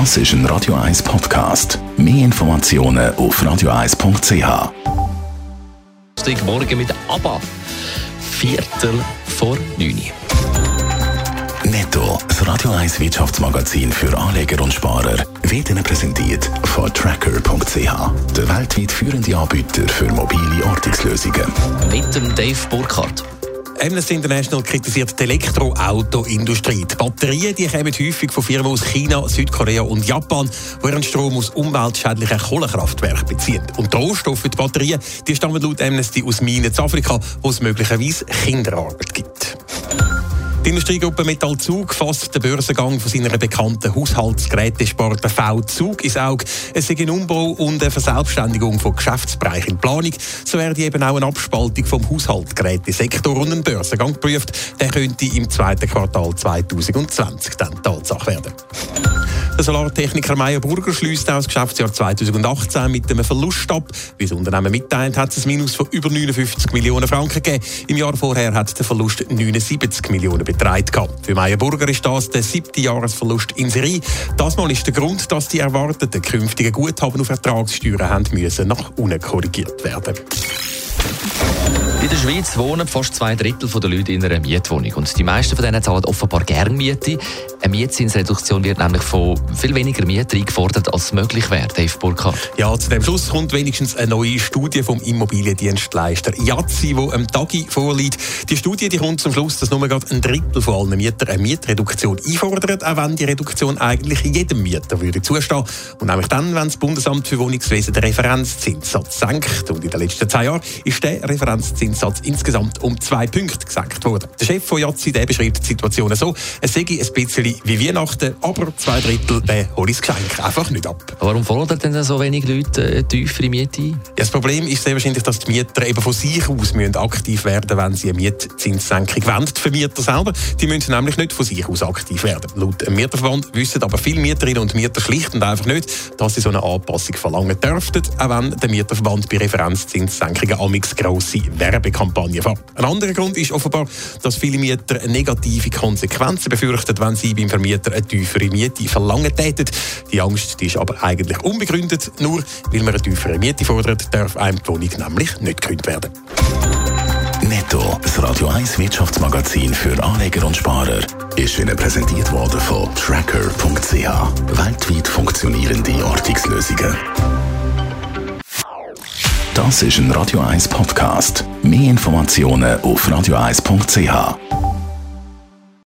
Das ist ein Radio 1 Podcast. Mehr Informationen auf radio1.ch. Morgen mit ABBA. Viertel vor neun. Netto, das Radio 1 Wirtschaftsmagazin für Anleger und Sparer, wird Ihnen präsentiert von Tracker.ch, der weltweit führende Anbieter für mobile Ortungslösungen. Mit dem Dave Burkhardt. Amnesty International kritisiert die Elektroautoindustrie. Die Batterien die kommen häufig von Firmen aus China, Südkorea und Japan, die ihren Strom aus umweltschädlichen Kohlekraftwerken beziehen. Und die Rohstoffe für die Batterien die stammen laut Amnesty aus Minen in Afrika, wo es möglicherweise Kinderarbeit gibt. Die Industriegruppe Metall Zug fasst den Börsengang von seiner bekannten Haushaltsgerätesparte V Zug ins Auge. Es sei ein Umbau und eine Verselbstständigung von Geschäftsbereichen in Planung. So werde eben auch eine Abspaltung vom Haushaltsgerätesektor und ein Börsengang geprüft. Der könnte im zweiten Quartal 2020 dann Tatsache werden. Der Solartechniker Meyer Burger schließt das Geschäftsjahr 2018 mit einem Verlust ab. Wie das Unternehmen mitteilt, hat es ein Minus von über 59 Millionen Franken gegeben. Im Jahr vorher hat der Verlust 79 Millionen betragen. Für Meyer Burger ist das der siebte Jahresverlust in Serie. Das Mal ist der Grund, dass die erwarteten künftigen Guthaben auf Ertragssteuern haben müssen nach unten korrigiert werden. In der Schweiz wohnen fast zwei Drittel der Leute in einer Mietwohnung. Und die meisten von denen zahlen offenbar gerne Miete. Eine Mietzinsreduktion wird nämlich von viel weniger Mietern eingefordert, als möglich wäre, Dave Burkhardt. Ja, zu dem Schluss kommt wenigstens eine neue Studie vom Immobiliendienstleister Yazzi, die am Tagi vorliegt. Die Studie die kommt zum Schluss, dass nur gerade ein Drittel von allen Mietern eine Mietreduktion einfordert, auch wenn die Reduktion eigentlich jedem Mieter würde zustehen. Und nämlich dann, wenn das Bundesamt für Wohnungswesen den Referenzzinssatz senkt. Und in den letzten zehn Jahren ist der Referenzzins Zinssatz insgesamt um zwei Punkte gesenkt worden. Der Chef von Yazzi der beschreibt die Situation so, es sei ein bisschen wie Weihnachten, aber zwei Drittel der hole das Geschenk einfach nicht ab. Warum fordern denn so wenig Leute äh, tiefere Miete ein? Ja, das Problem ist sehr wahrscheinlich, dass die Mieter eben von sich aus müssen aktiv werden wenn sie eine Mietzinssenkung wollen. Die Vermieter selber die müssen nämlich nicht von sich aus aktiv werden. Laut dem Mieterverband wissen aber viele Mieterinnen und Mieter schlicht und einfach nicht, dass sie so eine Anpassung verlangen dürften, auch wenn der Mieterverband bei Referenzzinssenkungen amix grosse Werbe Werbekampagne fahren. Ein anderer Grund ist offenbar, dass viele Mieter negative Konsequenzen befürchten, wenn sie beim Vermieter eine tiefere Miete verlangen täten. Die Angst die ist aber eigentlich unbegründet. Nur weil man eine tiefere Miete fordert, darf einem die Wohnung nämlich nicht gekündigt werden. Netto, das Radio 1 Wirtschaftsmagazin für Anleger und Sparer, ist Ihnen präsentiert worden von Tracker.ch. Weltweit funktionierende Ortungslösungen. Das ist ein Radio 1 Podcast. Mehr Informationen auf radio1.ch.